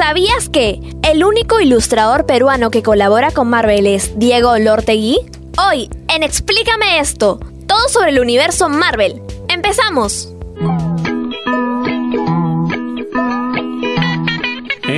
¿Sabías que el único ilustrador peruano que colabora con Marvel es Diego Lortegui? Hoy, en Explícame esto, todo sobre el universo Marvel. ¡Empezamos!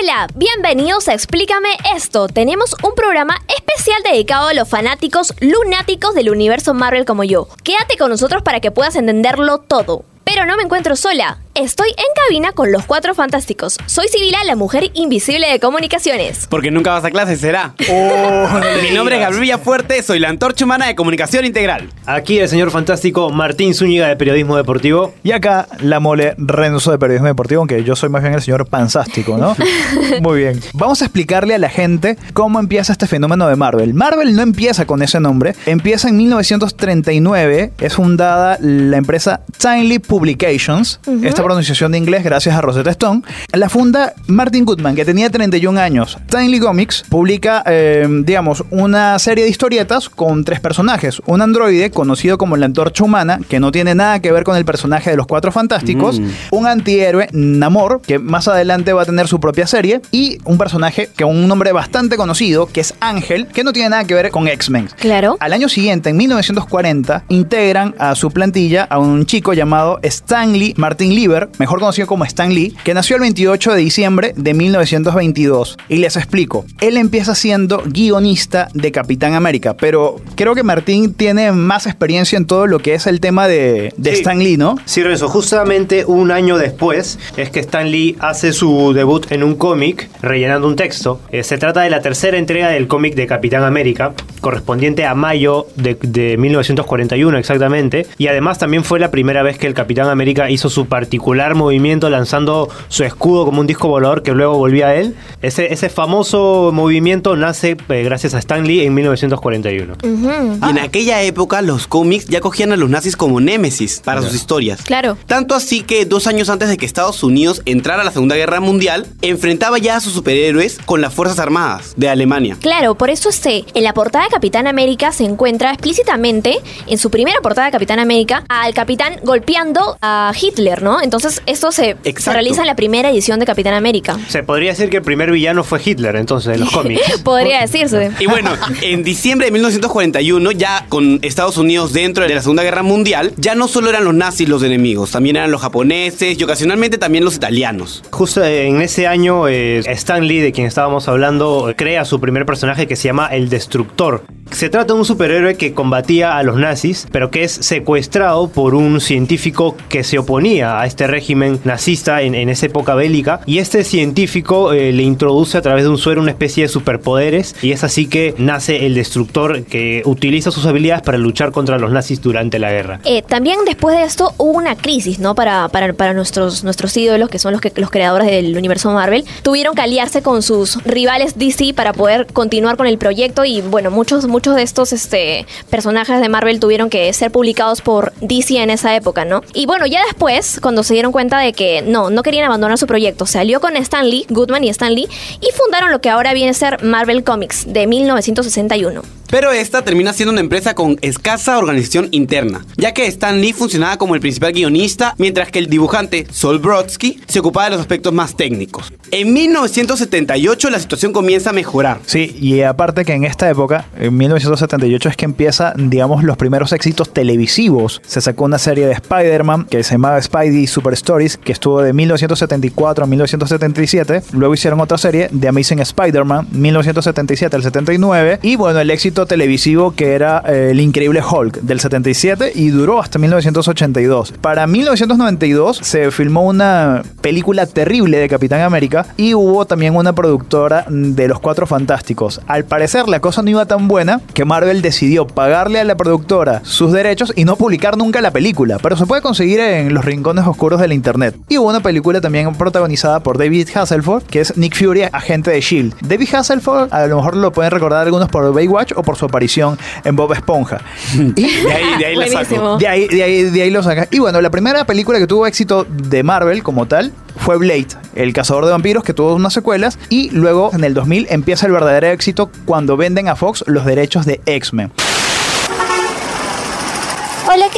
Hola, bienvenidos a Explícame esto. Tenemos un programa especial dedicado a los fanáticos lunáticos del universo Marvel como yo. Quédate con nosotros para que puedas entenderlo todo. Pero no me encuentro sola. Estoy en cabina con los cuatro fantásticos. Soy Sibila, la mujer invisible de comunicaciones. Porque nunca vas a clase, será. Mi nombre es Gabriel Villafuerte, soy la antorcha humana de comunicación integral. Aquí el señor fantástico Martín Zúñiga de Periodismo Deportivo. Y acá la mole Renzo de Periodismo Deportivo, aunque yo soy más bien el señor panzástico, ¿no? Muy bien. Vamos a explicarle a la gente cómo empieza este fenómeno de Marvel. Marvel no empieza con ese nombre, empieza en 1939, es fundada la empresa Timely Publications, esta pronunciación de inglés gracias a Rosetta Stone. La funda Martin Goodman, que tenía 31 años. Timely Comics publica, eh, digamos, una serie de historietas con tres personajes. Un androide conocido como la antorcha humana, que no tiene nada que ver con el personaje de los Cuatro Fantásticos. Mm. Un antihéroe, Namor, que más adelante va a tener su propia serie. Y un personaje que un nombre bastante conocido, que es Ángel, que no tiene nada que ver con X-Men. Claro. Al año siguiente, en 1940, integran a su plantilla a un chico llamado Stanley Martin Lieber, mejor conocido como Stan Lee, que nació el 28 de diciembre de 1922. Y les explico, él empieza siendo guionista de Capitán América, pero creo que Martín tiene más experiencia en todo lo que es el tema de, de Sí. Stan Lee, ¿no? Sí, Renzo, justamente un año después es que Stan Lee hace su debut en un cómic rellenando un texto. Eh, se trata de la tercera entrega del cómic de Capitán América, correspondiente a mayo de, de 1941 exactamente. Y además también fue la primera vez que el Capitán América hizo su particular movimiento lanzando su escudo como un disco volador que luego volvía a él. Ese, ese famoso movimiento nace eh, gracias a Stan Lee en 1941. Y en aquella época los cómics ya cogían a los nazis como némesis para sus historias. Claro. Tanto así que dos años antes de que Estados Unidos entrara a la Segunda Guerra Mundial, enfrentaba ya a sus superhéroes con las Fuerzas Armadas de Alemania. Claro, por eso este, en la portada de Capitán América se encuentra explícitamente, en su primera portada de Capitán América, al capitán golpeando a Hitler, ¿no? Entonces esto se, realiza en la primera edición de Capitán América. Se podría decir que el primer villano fue Hitler, entonces, en los cómics. Podría decirse. Y bueno, en diciembre de 1941, ya con Estados Unidos dentro de la Segunda Guerra Mundial, ya no solo eran los nazis los enemigos, también eran los japoneses y ocasionalmente también los italianos. Justo en ese año, eh, Stan Lee, de quien estábamos hablando, eh, crea su primer personaje que se llama El Destructor. Se trata de un superhéroe que combatía a los nazis, pero que es secuestrado por un científico que se oponía a este régimen nazista en, en esa época bélica. Y este científico eh, le introduce a través de un suero una especie de superpoderes. Y es así que nace el Destructor, que utiliza sus habilidades para luchar contra los nazis durante la guerra. Eh, también después de esto hubo una crisis, ¿no? Para, para, para nuestros, nuestros ídolos, que son los, que, los creadores del universo Marvel. Tuvieron que aliarse con sus rivales DC para poder continuar con el proyecto. Y bueno, muchos, muchos de estos este, personajes de Marvel tuvieron que ser publicados por DC en esa época, ¿no? Y bueno, ya después, cuando se dieron cuenta de que no, no querían abandonar su proyecto, se alió con Stan Lee, Goodman y Stan Lee, y fundaron lo que ahora viene a ser Marvel Comics de 1961. Pero esta termina siendo una empresa con escasa organización interna, ya que Stan Lee funcionaba como el principal guionista, mientras que el dibujante Sol Brodsky se ocupaba de los aspectos más técnicos. En 1978 la situación comienza a mejorar. Sí, y aparte que en esta época, en 1978 es que empieza, digamos, los primeros éxitos televisivos. Se sacó una serie de Spider-Man que se llamaba Spidey Super Stories, que estuvo de 1974 a 1977. Luego hicieron otra serie de Amazing Spider-Man, 1977 al 79. Y bueno, el éxito televisivo que era eh, El Increíble Hulk del 77 y duró hasta 1982. Para 1992 se filmó una película terrible de Capitán América y hubo también una productora de Los Cuatro Fantásticos. Al parecer la cosa no iba tan buena que Marvel decidió pagarle a la productora sus derechos y no publicar nunca la película, pero se puede conseguir en los rincones oscuros oscuros del internet. Y hubo una película también protagonizada por David Hasselhoff, que es Nick Fury, agente de Shield. David Hasselhoff, a lo mejor lo pueden recordar algunos por Baywatch o por su aparición en Bob Esponja. Y De ahí, de ahí la saco. Buenísimo. de ahí, de, ahí, de ahí lo saca. Y bueno, la primera película que tuvo éxito de Marvel como tal fue Blade, el cazador de vampiros, que tuvo unas secuelas. Y luego en el 2000 empieza el verdadero éxito cuando venden a Fox los derechos de X-Men.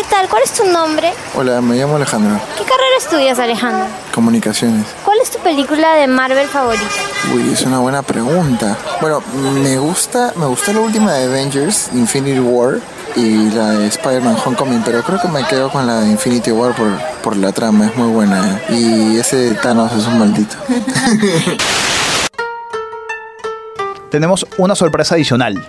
Hola, ¿qué tal? ¿Cuál es tu nombre? Hola, me llamo Alejandro. ¿Qué carrera estudias, Alejandro? Comunicaciones. ¿Cuál es tu película de Marvel favorita? Uy, es una buena pregunta. Bueno, me gusta, me gusta la última de Avengers, Infinity War, y la de Spider-Man Homecoming, pero creo que me quedo con la de Infinity War por, por la trama, es muy buena. ¿eh? Y ese Thanos es un maldito. Tenemos una sorpresa adicional.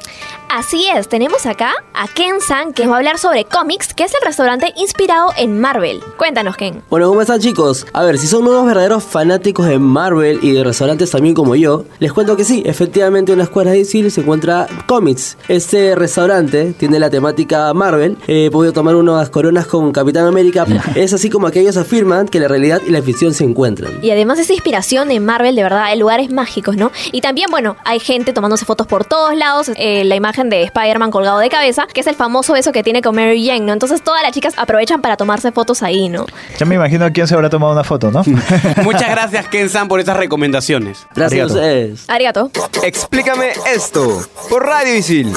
Así es, tenemos acá a Ken San que nos va a hablar sobre cómics, que es el restaurante inspirado en Marvel. Cuéntanos, Ken. Bueno, ¿cómo están chicos? A ver, si son unos verdaderos fanáticos de Marvel y de restaurantes también como yo, les cuento que sí, efectivamente en la escuela de Isil se encuentra cómics. Este restaurante tiene la temática Marvel, he podido tomar unas coronas con Capitán América, es así como aquellos afirman que la realidad y la ficción se encuentran. Y además esa inspiración en Marvel, de verdad, hay lugares mágicos, ¿no? Y también, bueno, hay gente tomándose fotos por todos lados, eh, la imagen de Spider-Man colgado de cabeza, que es el famoso beso que tiene con Mary Jane, ¿no? Entonces todas las chicas aprovechan para tomarse fotos ahí, ¿no? Ya me imagino quién se habrá tomado una foto, ¿no? Muchas gracias, Ken-san, por estas recomendaciones. Gracias Arigato. a ustedes. Arigato. Explícame esto por Radio Isil.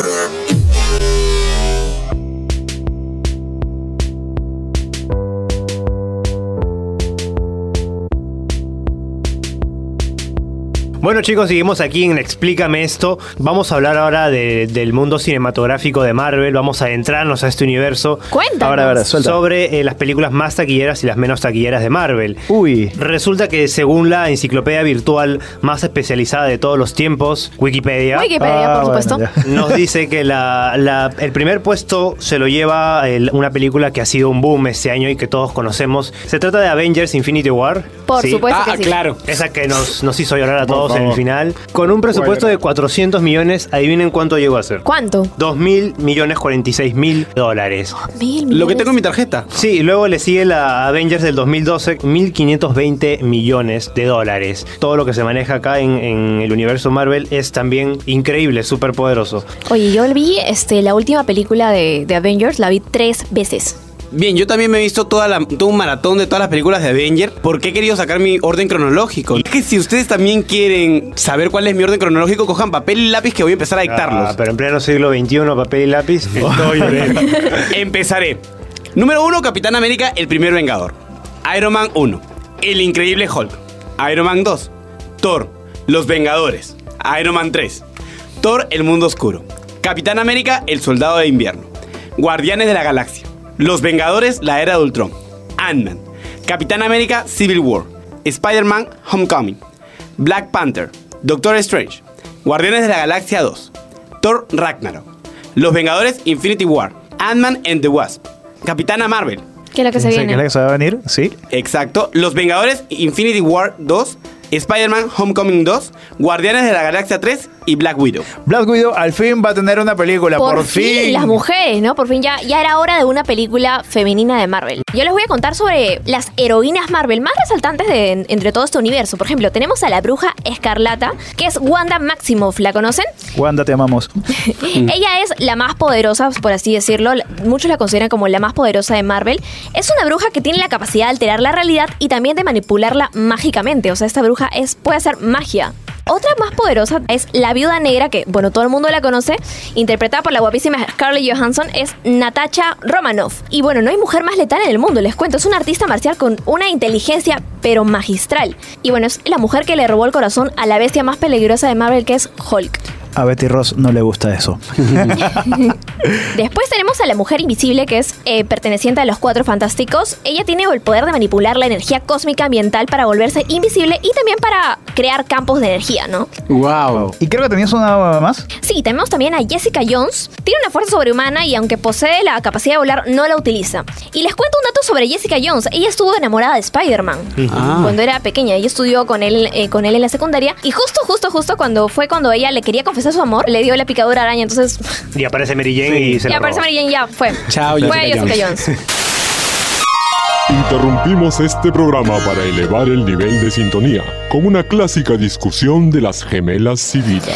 Bueno chicos, seguimos aquí en Explícame esto. Vamos a hablar ahora de- del mundo cinematográfico de Marvel. Vamos a adentrarnos a este universo Cuéntanos. Ahora, sobre eh, las películas más taquilleras y las menos taquilleras de Marvel. Uy. Resulta que según la enciclopedia virtual más especializada de todos los tiempos, Wikipedia, Wikipedia, Ah, por bueno, supuesto. ya. nos dice que la- la- el primer puesto se lo lleva el- una película que ha sido un boom este año y que todos conocemos. Se trata de Avengers Infinity War. Por ¿sí? supuesto Ah, que sí. claro. Esa que nos, nos hizo llorar a todos en el final. Con un presupuesto de 400 millones, adivinen cuánto llegó a ser. ¿Cuánto? 2 mil millones 46 mil dólares. Mil Lo que tengo en mi tarjeta. Sí, y luego le sigue la Avengers del 2012, 1.520 millones de dólares. Todo lo que se maneja acá en, en el universo Marvel es también increíble, súper poderoso. Oye, yo vi este, la última película de, de Avengers, la vi tres veces. Bien, yo también me he visto toda la, todo un maratón de todas las películas de Avenger porque he querido sacar mi orden cronológico. Es que si ustedes también quieren saber cuál es mi orden cronológico, cojan papel y lápiz que voy a empezar a dictarlos. Ah, pero en pleno siglo XXI, papel y lápiz. estoy bien. Empezaré. Número 1, Capitán América, el primer Vengador. Iron Man 1, El Increíble Hulk. Iron Man 2, Thor, Los Vengadores. Iron Man 3, Thor, El Mundo Oscuro. Capitán América, El Soldado de Invierno. Guardianes de la Galaxia. Los Vengadores, La Era de Ultron. Ant-Man. Capitán América, Civil War. Spider-Man, Homecoming. Black Panther. Doctor Strange. Guardianes de la Galaxia 2. Thor Ragnarok. Los Vengadores Infinity War. Ant-Man and the Wasp. Capitana Marvel. ¿Qué es lo que se viene? ¿qué es la que se va a venir? Sí. Exacto. Los Vengadores Infinity War 2. Spider-Man Homecoming 2. Guardianes de la Galaxia 3 y Black Widow. Black Widow al fin va a tener una película, por, Por, fin, las mujeres, ¿no? Por fin ya, ya era hora de una película femenina de Marvel. Yo les voy a contar sobre las heroínas Marvel más resaltantes de entre todo este universo. Por ejemplo, tenemos a la bruja escarlata, que es Wanda Maximoff. ¿La conocen? Wanda, te amamos. Ella es la más poderosa, por así decirlo. Muchos la consideran como la más poderosa de Marvel. Es una bruja que tiene la capacidad de alterar la realidad y también de manipularla mágicamente. O sea, esta bruja es, puede hacer magia. Otra más poderosa es la viuda negra, que, bueno, todo el mundo la conoce, interpretada por la guapísima Scarlett Johansson, es Natasha Romanoff. Y bueno, no hay mujer más letal en el mundo, les cuento. Es una artista marcial con una inteligencia, pero magistral. Y bueno, es la mujer que le robó el corazón a la bestia más peligrosa de Marvel, que es Hulk. A Betty Ross no le gusta eso. Después tenemos a la mujer invisible, que es eh, perteneciente a los cuatro fantásticos. Ella tiene el poder de manipular la energía cósmica ambiental para volverse invisible y también para crear campos de energía, ¿no? Wow. Y creo que tenías una más. Sí, tenemos también a Jessica Jones. Tiene una fuerza sobrehumana y aunque posee la capacidad de volar, no la utiliza. Y les cuento un dato sobre Jessica Jones. Ella estuvo enamorada de Spider-Man Ah. cuando era pequeña. Ella estudió con él, eh, con él en la secundaria. Y justo, justo, justo cuando fue cuando ella le quería confesar su amor, le dio la picadura araña. Entonces, Y aparece Mary Jane y se ya la aparece roba. Mary Jane, ya fue. Chao, Fue Jessica Jessica Jones. Jones. Interrumpimos este programa para elevar el nivel de sintonía con una clásica discusión de las gemelas Civita.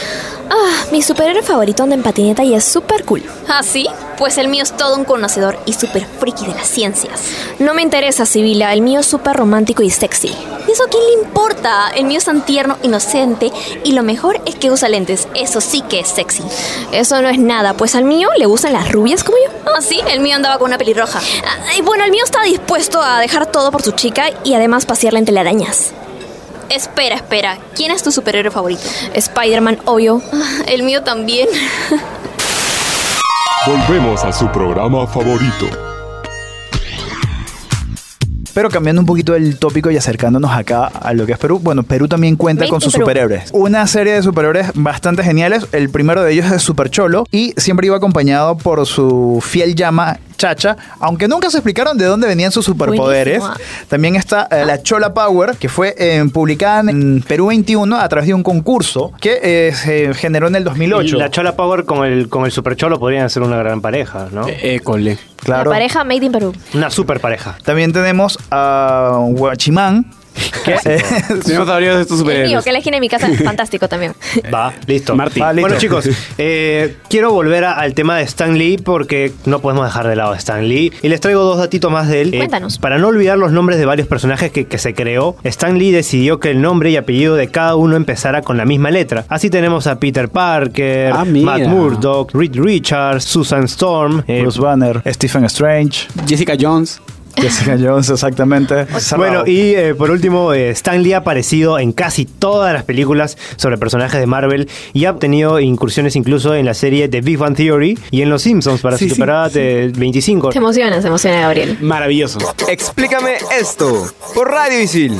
Mi superhéroe favorito anda en patineta y es súper cool. ¿Ah, sí? Pues el mío es todo un conocedor y súper friki de las ciencias. No me interesa, Sibila. El mío es súper romántico y sexy. ¿Y eso a quién le importa? El mío es tan tierno, inocente y lo mejor es que usa lentes. Eso sí que es sexy. Eso no es nada, pues al mío le gustan las rubias como yo. Ah, sí, el mío andaba con una pelirroja. Ah, y bueno, el mío está dispuesto a dejar todo por su chica y además pasearla en telarañas. Espera, espera. ¿Quién es tu superhéroe favorito? Spider-Man, obvio. Ah, El mío también. Volvemos a su programa favorito. Pero cambiando un poquito el tópico y acercándonos acá a lo que es Perú, bueno, Perú también cuenta Made con sus Perú. superhéroes. Una serie de superhéroes bastante geniales. El primero de ellos es Super Cholo y siempre iba acompañado por su fiel llama Chacha, aunque nunca se explicaron de dónde venían sus superpoderes. Buenísimo. También está eh, la Chola Power, que fue eh, publicada en Perú 21 a través de un concurso que eh, se generó en el 2008. Y la Chola Power con el, con el Super Cholo podrían ser una gran pareja, ¿no? École. Claro. La pareja Made in Perú. Una super pareja. También tenemos a Huachimán, eh, Tenemos varios de estos El mío, superhéroes. que la esquina de mi casa es fantástico también. Va, listo. Va, listo. Bueno, chicos, eh, quiero volver a- al tema de Stan Lee porque no podemos dejar de lado a Stan Lee. Y les traigo dos datitos más de él. Eh, Cuéntanos. para no olvidar los nombres de varios personajes que, que se creó, Stan Lee decidió que el nombre y apellido de cada uno empezara con la misma letra. Así tenemos a Peter Parker, Ah, mira. Matt Murdock, Reed Richards, Susan Storm. eh, Bruce Banner, Stephen Strange, Jessica Jones. Jessica Jones, exactamente. Bueno, y eh, por último, eh, Stan Lee ha aparecido en casi todas las películas sobre personajes de Marvel y ha tenido incursiones incluso en la serie The Big Bang Theory y en Los Simpsons para Sí, su sí, temporada de 25. Te emociona, se emociona Gabriel. Maravilloso. Explícame esto por Radio Isil.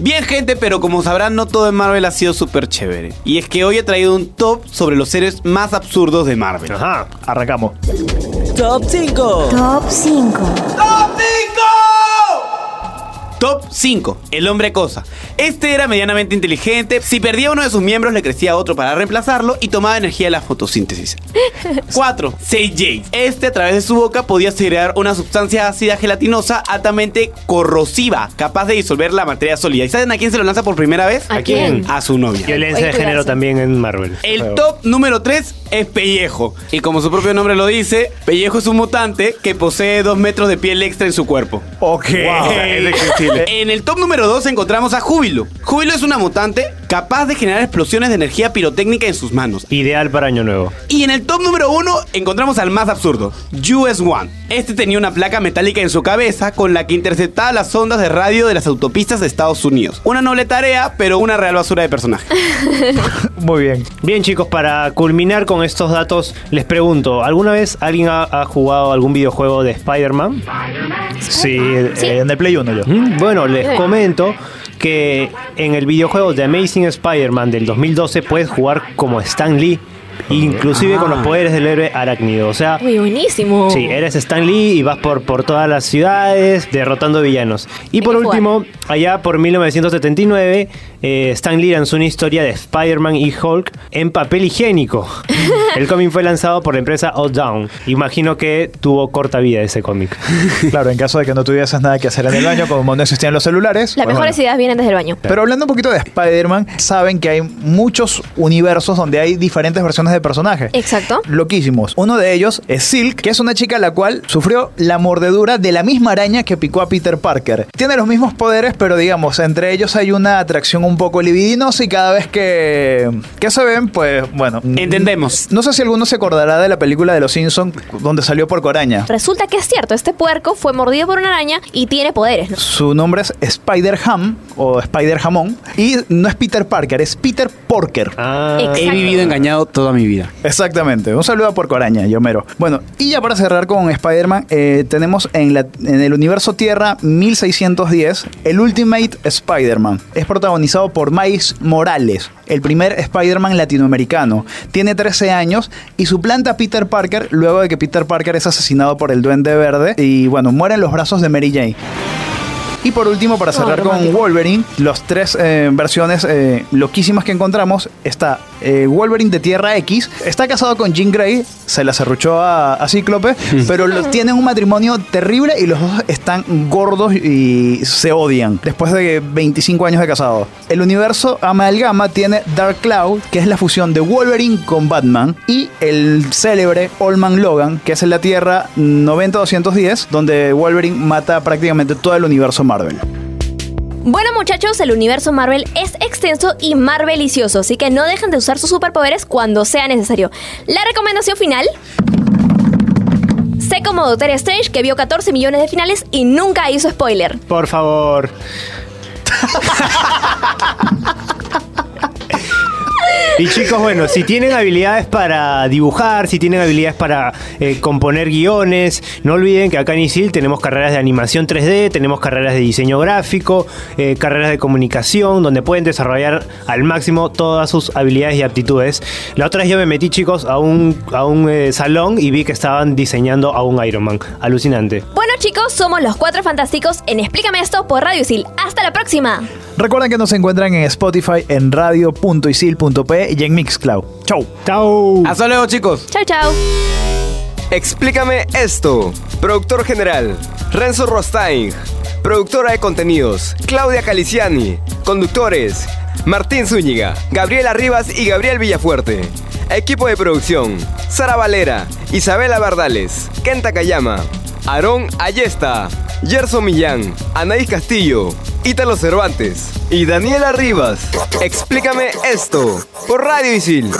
Bien gente, pero como sabrán no todo en Marvel ha sido súper chévere. Y es que hoy he traído un top sobre los seres más absurdos de Marvel. Ajá. Arrancamos. Top 5. Top 5. Top 5. El hombre cosa. Este era medianamente inteligente. Si perdía uno de sus miembros, le crecía otro para reemplazarlo y tomaba energía de la fotosíntesis. 4. CJ. Este, a través de su boca, podía segregar una sustancia ácida gelatinosa altamente corrosiva, capaz de disolver la materia sólida. ¿Y saben a quién se lo lanza por primera vez? ¿A quién? A su novia. Violencia de género también en Marvel. El top número 3 es Pellejo. Y como su propio nombre lo dice, Pellejo es un mutante que posee 2 metros de piel extra en su cuerpo. Ok. En el top número 2 encontramos a Júbilo. Júbilo es una mutante capaz de generar explosiones de energía pirotécnica en sus manos. Ideal para Año Nuevo. Y en el top número 1 encontramos al más absurdo, US One. Este tenía una placa metálica en su cabeza con la que interceptaba las ondas de radio de las autopistas de Estados Unidos. Una noble tarea, pero una real basura de personaje. Muy bien. Bien chicos, para culminar con estos datos, les pregunto, ¿alguna vez alguien ha, ha jugado algún videojuego de Spider-Man? Sí, eh, en el Play 1 yo. Mm, Bueno, les comento que en el videojuego The Amazing Spider-Man del 2012 puedes jugar como Stan Lee, inclusive con los poderes del héroe arácnido. O sea, Uy, buenísimo. Sí, eres Stan Lee y vas por, por todas las ciudades derrotando villanos. Y por jugar. último, allá por 1979, eh, Stan Lee lanzó una historia de Spider-Man y Hulk en papel higiénico. El cómic fue lanzado por la empresa All Down. Imagino que tuvo corta vida ese cómic. Claro, en caso de que no tuvieses nada que hacer en el baño, como no existían los celulares. Las pues mejores bueno. ideas vienen desde el baño. Pero hablando un poquito de Spider-Man, saben que hay muchos universos donde hay diferentes versiones de personajes. Exacto. Loquísimos. Uno de ellos es Silk, que es una chica la cual sufrió la mordedura de la misma araña que picó a Peter Parker. Tiene los mismos poderes, pero digamos, entre ellos hay una atracción un poco libidinosa y cada vez que, que se ven, pues bueno. Entendemos. No sé si alguno se acordará de la película de Los Simpsons donde salió por Coraña. Resulta que es cierto, este puerco fue mordido por una araña y tiene poderes, ¿no? Su nombre es Spider-Ham o Spider-Jamón y no es Peter Parker, es Peter Porker. Ah, Exacto. He vivido engañado toda mi vida. Exactamente. Un saludo a Porco Araña, Yomero. Bueno, y ya para cerrar con Spider-Man, eh, tenemos en, la- en el universo Tierra 1610 el Ultimate Spider-Man. Es protagonizado por Miles Morales, el primer Spider-Man latinoamericano. Tiene 13 años y suplanta a Peter Parker luego de que Peter Parker es asesinado por el Duende Verde y bueno, muere en los brazos de Mary Jane. Y por último, para cerrar con. Wolverine, las tres eh, versiones eh, loquísimas que encontramos está eh, Wolverine de Tierra X, está casado con Jean Grey, se la cerruchó a, a Cíclope, pero los, tienen un matrimonio terrible y los dos están gordos y se odian después de 25 años de casado. El universo Amalgama tiene Dark Cloud, que es la fusión de Wolverine con Batman, y el célebre Old Man Logan, que es en la Tierra 90-210, donde Wolverine mata prácticamente todo el universo Marvel. Bueno muchachos, el universo Marvel es extenso y marvelicioso, así que no dejen de usar sus superpoderes cuando sea necesario. La recomendación final... Sé como Doctor Strange que vio 14 millones de finales y nunca hizo spoiler. Por favor. Y chicos, bueno, si tienen habilidades para dibujar, si tienen habilidades para eh, componer guiones, no olviden que acá en ISIL tenemos carreras de animación 3D, tenemos carreras de diseño gráfico, eh, carreras de comunicación, donde pueden desarrollar al máximo todas sus habilidades y aptitudes. La otra vez yo me metí, chicos, a un, a un eh, salón y vi que estaban diseñando a un Iron Man. Alucinante. Bueno chicos, somos los Cuatro Fantásticos en Explícame esto por Radio Isil. ¡Hasta la próxima! Recuerden que nos encuentran en Spotify, en radio.isil.p y en Mixcloud. Chau. Chau. Hasta luego, chicos. Chau, chau. Explícame esto. Productor general, Renzo Rostain. Productora de contenidos, Claudia Caliciani. Conductores, Martín Zúñiga, Gabriela Rivas y Gabriel Villafuerte. Equipo de producción, Sara Valera, Isabela Bardales, Kenta Kayama, Aarón Ayesta, Gerson Millán, Anaís Castillo, Ítalo Cervantes y Daniela Rivas. Explícame esto por Radio Isil.